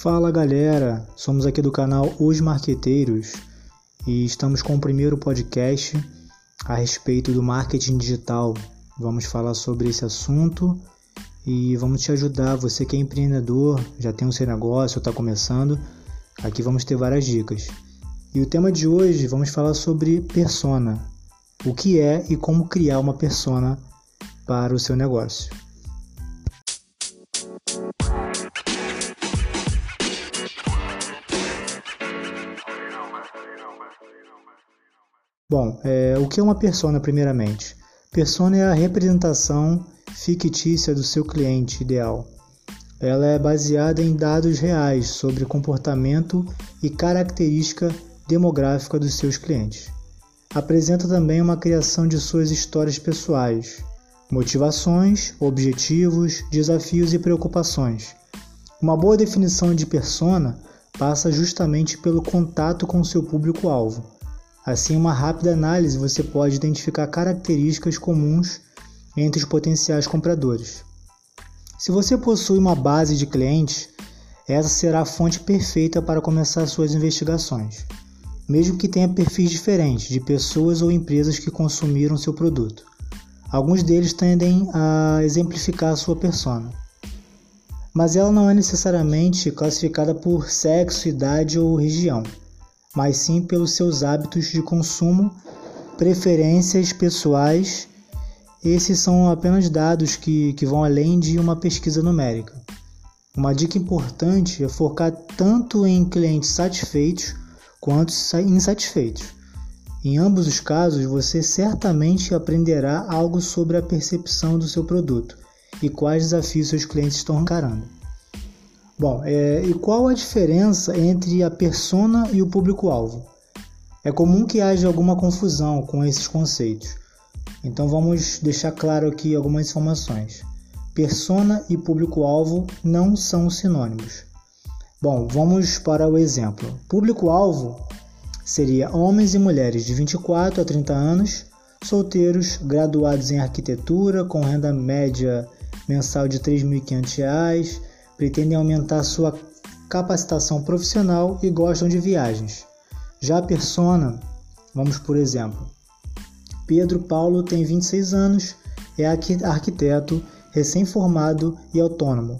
Fala galera, somos aqui do canal Os Marqueteiros e estamos com o primeiro podcast a respeito do marketing digital. Vamos falar sobre esse assunto e vamos te ajudar. Você que é empreendedor, já tem o seu negócio, está começando, aqui vamos ter várias dicas. E o tema de hoje vamos falar sobre persona. O que é e como criar uma persona para o seu negócio. Bom, é, o que é uma persona, primeiramente? Persona é a representação fictícia do seu cliente ideal. Ela é baseada em dados reais sobre comportamento e característica demográfica dos seus clientes. Apresenta também uma criação de suas histórias pessoais, motivações, objetivos, desafios e preocupações. Uma boa definição de persona passa justamente pelo contato com seu público-alvo Assim, uma rápida análise você pode identificar características comuns entre os potenciais compradores. Se você possui uma base de clientes, essa será a fonte perfeita para começar suas investigações, mesmo que tenha perfis diferentes de pessoas ou empresas que consumiram seu produto. Alguns deles tendem a exemplificar sua persona. Mas ela não é necessariamente classificada por sexo, idade ou região mas sim pelos seus hábitos de consumo, preferências pessoais. Esses são apenas dados que, que vão além de uma pesquisa numérica. Uma dica importante é focar tanto em clientes satisfeitos quanto insatisfeitos. Em ambos os casos, você certamente aprenderá algo sobre a percepção do seu produto e quais desafios seus clientes estão encarando. Bom, é, e qual a diferença entre a persona e o público-alvo? É comum que haja alguma confusão com esses conceitos. Então vamos deixar claro aqui algumas informações. Persona e público-alvo não são sinônimos. Bom, vamos para o exemplo. Público-alvo seria homens e mulheres de 24 a 30 anos, solteiros, graduados em arquitetura, com renda média mensal de R$ 3.500 pretendem aumentar sua capacitação profissional e gostam de viagens. Já a persona, vamos por exemplo, Pedro Paulo tem 26 anos, é arquiteto, recém-formado e autônomo.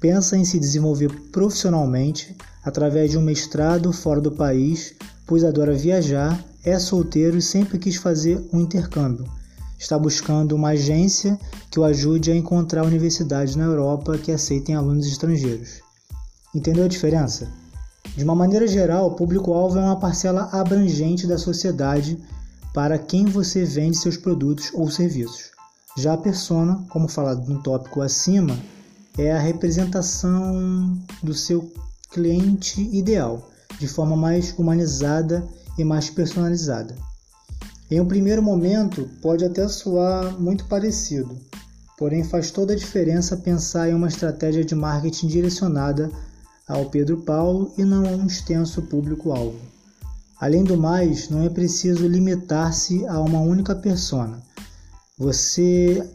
Pensa em se desenvolver profissionalmente através de um mestrado fora do país, pois adora viajar, é solteiro e sempre quis fazer um intercâmbio está buscando uma agência que o ajude a encontrar universidades na Europa que aceitem alunos estrangeiros. Entendeu a diferença? De uma maneira geral, o público-alvo é uma parcela abrangente da sociedade para quem você vende seus produtos ou serviços. Já a persona, como falado no tópico acima, é a representação do seu cliente ideal, de forma mais humanizada e mais personalizada. Em um primeiro momento, pode até soar muito parecido, porém faz toda a diferença pensar em uma estratégia de marketing direcionada ao Pedro Paulo e não a um extenso público-alvo. Além do mais, não é preciso limitar-se a uma única persona. Você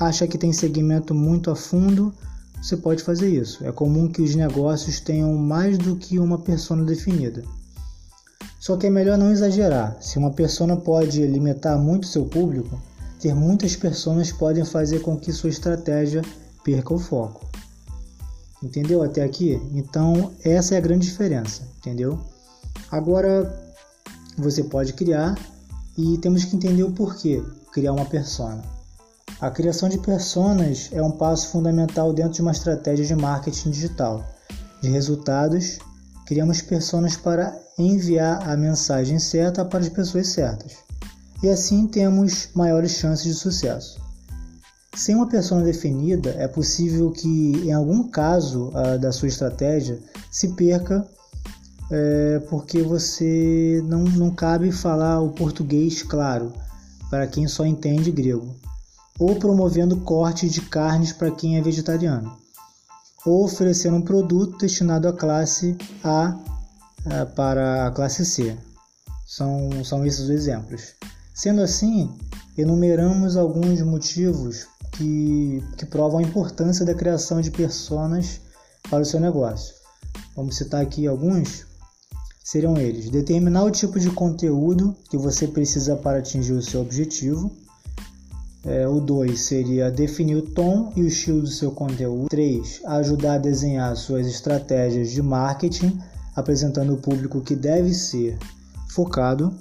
acha que tem segmento muito a fundo, você pode fazer isso. É comum que os negócios tenham mais do que uma persona definida. Só que é melhor não exagerar. Se uma persona pode limitar muito seu público, ter muitas pessoas podem fazer com que sua estratégia perca o foco. Entendeu até aqui? Então, essa é a grande diferença, entendeu? Agora, você pode criar e temos que entender o porquê criar uma persona. A criação de personas é um passo fundamental dentro de uma estratégia de marketing digital, de resultados Criamos personas para enviar a mensagem certa para as pessoas certas. E assim temos maiores chances de sucesso. Sem uma persona definida, é possível que, em algum caso da sua estratégia, se perca é, porque você não, não cabe falar o português claro para quem só entende grego, ou promovendo corte de carnes para quem é vegetariano ou oferecer um produto destinado à classe A é, para a classe C. São, são esses os exemplos. Sendo assim, enumeramos alguns motivos que, que provam a importância da criação de personas para o seu negócio. vamos citar aqui alguns, seriam eles: determinar o tipo de conteúdo que você precisa para atingir o seu objetivo. É, o 2 seria definir o tom e o estilo do seu conteúdo. 3. Ajudar a desenhar suas estratégias de marketing, apresentando o público que deve ser focado.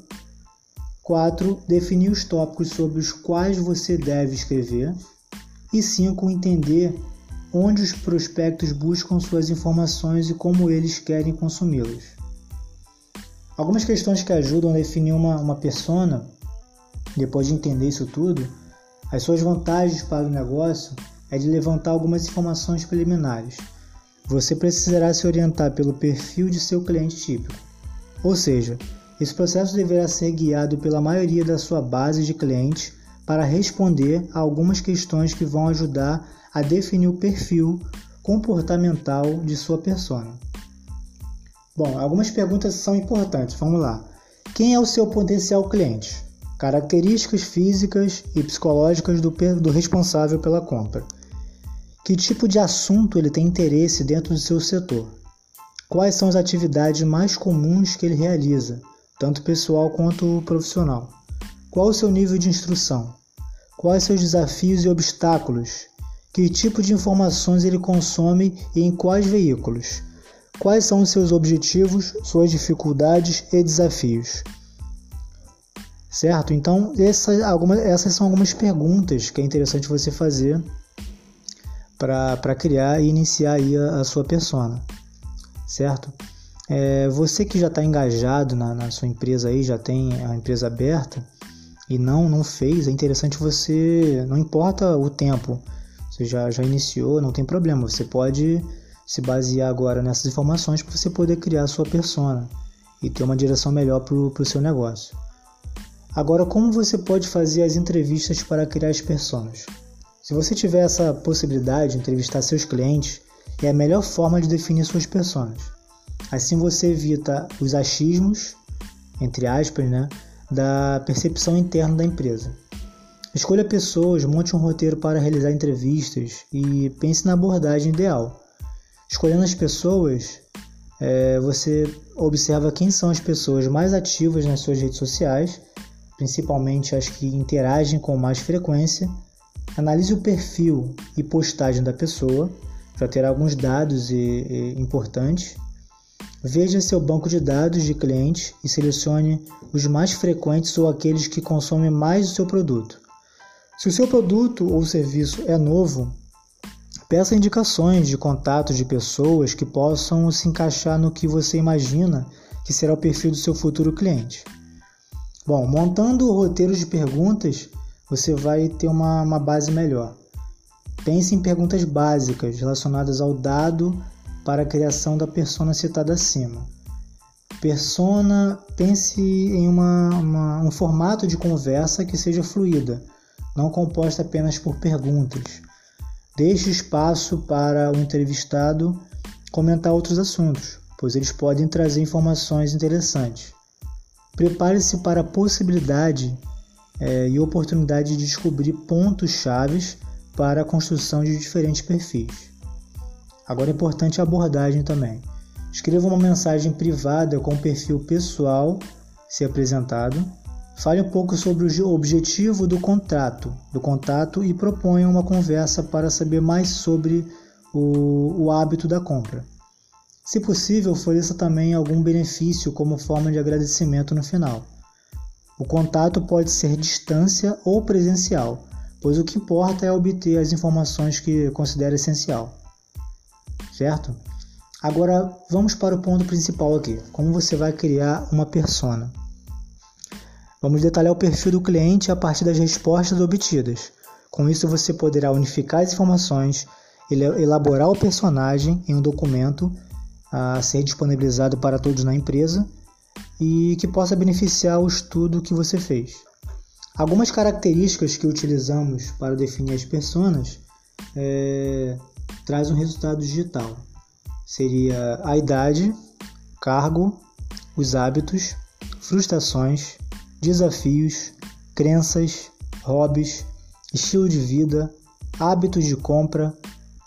4. Definir os tópicos sobre os quais você deve escrever. E 5. Entender onde os prospectos buscam suas informações e como eles querem consumi-las. Algumas questões que ajudam a definir uma, uma persona, depois de entender isso tudo, as suas vantagens para o negócio é de levantar algumas informações preliminares. Você precisará se orientar pelo perfil de seu cliente típico. Ou seja, esse processo deverá ser guiado pela maioria da sua base de clientes para responder a algumas questões que vão ajudar a definir o perfil comportamental de sua persona. Bom, algumas perguntas são importantes. Vamos lá. Quem é o seu potencial cliente? Características físicas e psicológicas do, do responsável pela compra. Que tipo de assunto ele tem interesse dentro do seu setor? Quais são as atividades mais comuns que ele realiza, tanto pessoal quanto profissional? Qual o seu nível de instrução? Quais seus desafios e obstáculos que tipo de informações ele consome e em quais veículos? Quais são os seus objetivos, suas dificuldades e desafios? Certo? Então, essas, algumas, essas são algumas perguntas que é interessante você fazer para criar e iniciar aí a, a sua persona. Certo? É, você que já está engajado na, na sua empresa aí, já tem a empresa aberta e não, não fez, é interessante você, não importa o tempo, você já, já iniciou, não tem problema. Você pode se basear agora nessas informações para você poder criar a sua persona e ter uma direção melhor para o seu negócio. Agora, como você pode fazer as entrevistas para criar as personas? Se você tiver essa possibilidade de entrevistar seus clientes, é a melhor forma de definir suas personas. Assim você evita os achismos, entre aspas, né, da percepção interna da empresa. Escolha pessoas, monte um roteiro para realizar entrevistas e pense na abordagem ideal. Escolhendo as pessoas, é, você observa quem são as pessoas mais ativas nas suas redes sociais, principalmente as que interagem com mais frequência. Analise o perfil e postagem da pessoa para ter alguns dados e, e, importantes. Veja seu banco de dados de clientes e selecione os mais frequentes ou aqueles que consomem mais o seu produto. Se o seu produto ou serviço é novo, peça indicações de contatos de pessoas que possam se encaixar no que você imagina que será o perfil do seu futuro cliente. Bom, montando roteiros de perguntas, você vai ter uma, uma base melhor. Pense em perguntas básicas relacionadas ao dado para a criação da persona citada acima. Persona, pense em uma, uma, um formato de conversa que seja fluida, não composta apenas por perguntas. Deixe espaço para o entrevistado comentar outros assuntos, pois eles podem trazer informações interessantes. Prepare-se para a possibilidade é, e oportunidade de descobrir pontos chaves para a construção de diferentes perfis. Agora é importante a abordagem também. Escreva uma mensagem privada com o perfil pessoal se apresentado Fale um pouco sobre o objetivo do contrato, do contato e proponha uma conversa para saber mais sobre o, o hábito da compra. Se possível, ofereça também algum benefício como forma de agradecimento no final. O contato pode ser distância ou presencial, pois o que importa é obter as informações que considera essencial. Certo? Agora vamos para o ponto principal aqui: como você vai criar uma persona. Vamos detalhar o perfil do cliente a partir das respostas obtidas. Com isso, você poderá unificar as informações, elaborar o personagem em um documento a ser disponibilizado para todos na empresa e que possa beneficiar o estudo que você fez. Algumas características que utilizamos para definir as personas é, traz um resultado digital. Seria a idade, cargo, os hábitos, frustrações, desafios, crenças, hobbies, estilo de vida, hábitos de compra,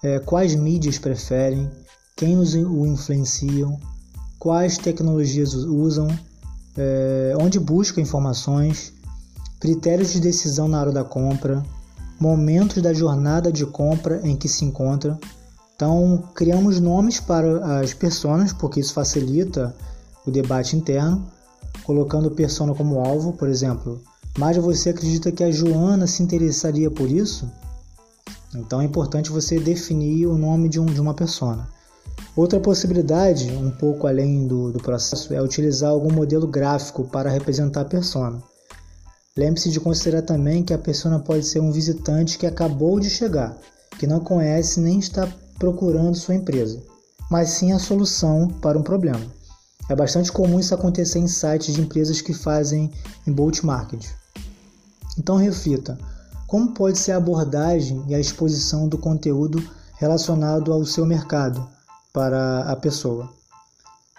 é, quais mídias preferem, quem os, o influenciam, quais tecnologias usam, é, onde busca informações, critérios de decisão na hora da compra, momentos da jornada de compra em que se encontra. Então, criamos nomes para as pessoas, porque isso facilita o debate interno, colocando persona como alvo, por exemplo. Mas você acredita que a Joana se interessaria por isso? Então é importante você definir o nome de, um, de uma persona. Outra possibilidade, um pouco além do, do processo, é utilizar algum modelo gráfico para representar a persona. Lembre-se de considerar também que a persona pode ser um visitante que acabou de chegar, que não conhece nem está procurando sua empresa, mas sim a solução para um problema. É bastante comum isso acontecer em sites de empresas que fazem inbound marketing. Então reflita, como pode ser a abordagem e a exposição do conteúdo relacionado ao seu mercado para a pessoa,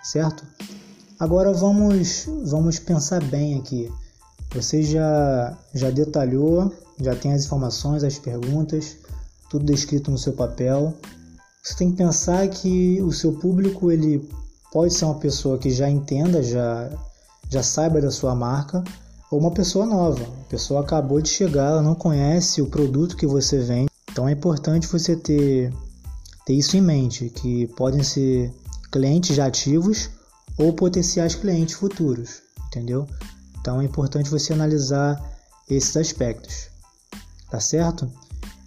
certo? Agora vamos, vamos pensar bem aqui. Você já, já detalhou, já tem as informações, as perguntas, tudo descrito no seu papel. Você tem que pensar que o seu público ele pode ser uma pessoa que já entenda, já, já saiba da sua marca, ou uma pessoa nova. A pessoa acabou de chegar, ela não conhece o produto que você vende. Então é importante você ter ter isso em mente, que podem ser clientes já ativos ou potenciais clientes futuros, entendeu? Então é importante você analisar esses aspectos, tá certo?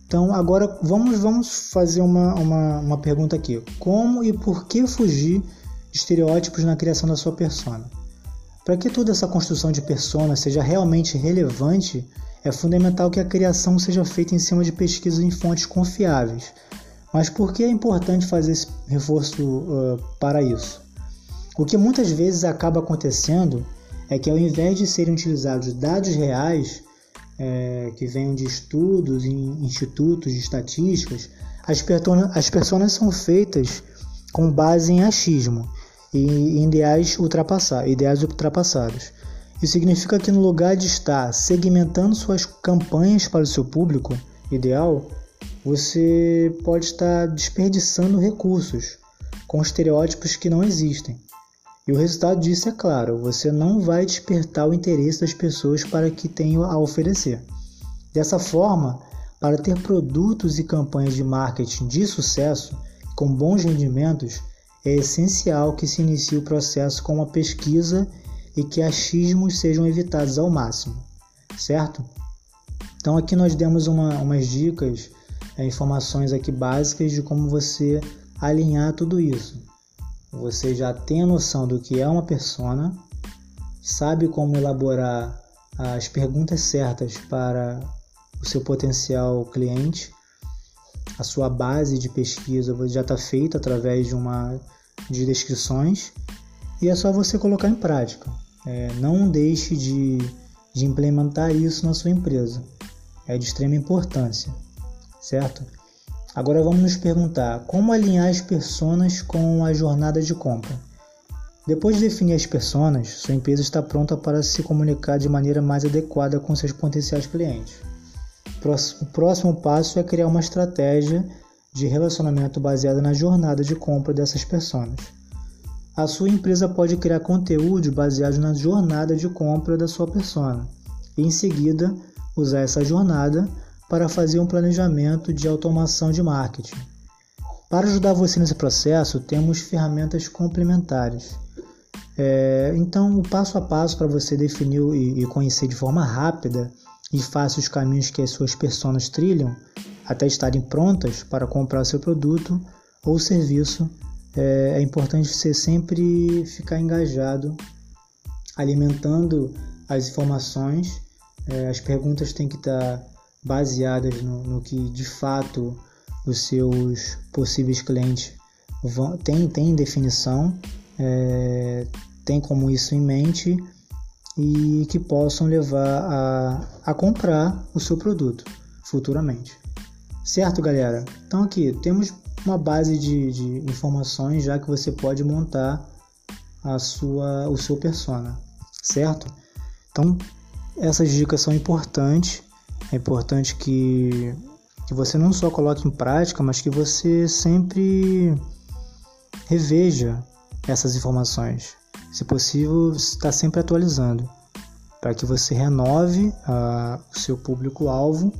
Então agora vamos, vamos fazer uma, uma, uma pergunta aqui. Como e por que fugir de estereótipos na criação da sua persona? Para que toda essa construção de persona seja realmente relevante, é fundamental que a criação seja feita em cima de pesquisas em fontes confiáveis, mas por que é importante fazer esse reforço uh, para isso? O que muitas vezes acaba acontecendo é que ao invés de serem utilizados dados reais é, que venham de estudos em institutos de estatísticas, as, as pessoas são feitas com base em achismo e em ideais, ideais ultrapassados. Isso significa que no lugar de estar segmentando suas campanhas para o seu público ideal, você pode estar desperdiçando recursos com estereótipos que não existem. E o resultado disso é claro, você não vai despertar o interesse das pessoas para que tenham a oferecer. Dessa forma, para ter produtos e campanhas de marketing de sucesso com bons rendimentos, é essencial que se inicie o processo com uma pesquisa e que achismos sejam evitados ao máximo, certo? Então aqui nós demos uma, umas dicas informações aqui básicas de como você alinhar tudo isso. Você já tem a noção do que é uma persona, sabe como elaborar as perguntas certas para o seu potencial cliente, a sua base de pesquisa já está feita através de uma de descrições e é só você colocar em prática. É, não deixe de, de implementar isso na sua empresa. É de extrema importância certo? Agora vamos nos perguntar como alinhar as personas com a jornada de compra. Depois de definir as personas, sua empresa está pronta para se comunicar de maneira mais adequada com seus potenciais clientes. O próximo passo é criar uma estratégia de relacionamento baseada na jornada de compra dessas pessoas. A sua empresa pode criar conteúdo baseado na jornada de compra da sua persona e, em seguida, usar essa jornada para fazer um planejamento de automação de marketing. Para ajudar você nesse processo, temos ferramentas complementares. É, então, o passo a passo para você definir e, e conhecer de forma rápida e fácil os caminhos que as suas pessoas trilham até estarem prontas para comprar seu produto ou serviço, é, é importante você sempre ficar engajado, alimentando as informações. É, as perguntas têm que estar baseadas no, no que de fato os seus possíveis clientes vão, têm, têm definição, é, tem como isso em mente e que possam levar a, a comprar o seu produto futuramente. Certo, galera? Então aqui temos uma base de, de informações já que você pode montar a sua, o seu persona, certo? Então essas dicas são importantes é importante que, que você não só coloque em prática, mas que você sempre reveja essas informações. Se possível, está sempre atualizando para que você renove uh, o seu público-alvo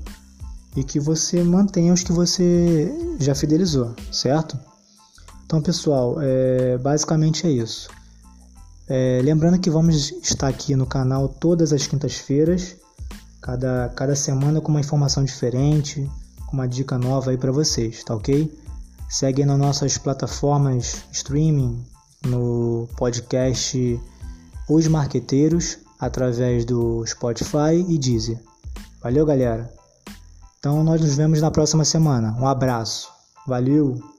e que você mantenha os que você já fidelizou, certo? Então, pessoal, é, basicamente é isso. É, lembrando que vamos estar aqui no canal todas as quintas-feiras, cada, cada semana com uma informação diferente, com uma dica nova aí para vocês, tá ok? Segue nas nossas plataformas streaming, no podcast Os Marqueteiros, através do Spotify e Deezer. Valeu, galera! Então nós nos vemos na próxima semana. Um abraço. Valeu!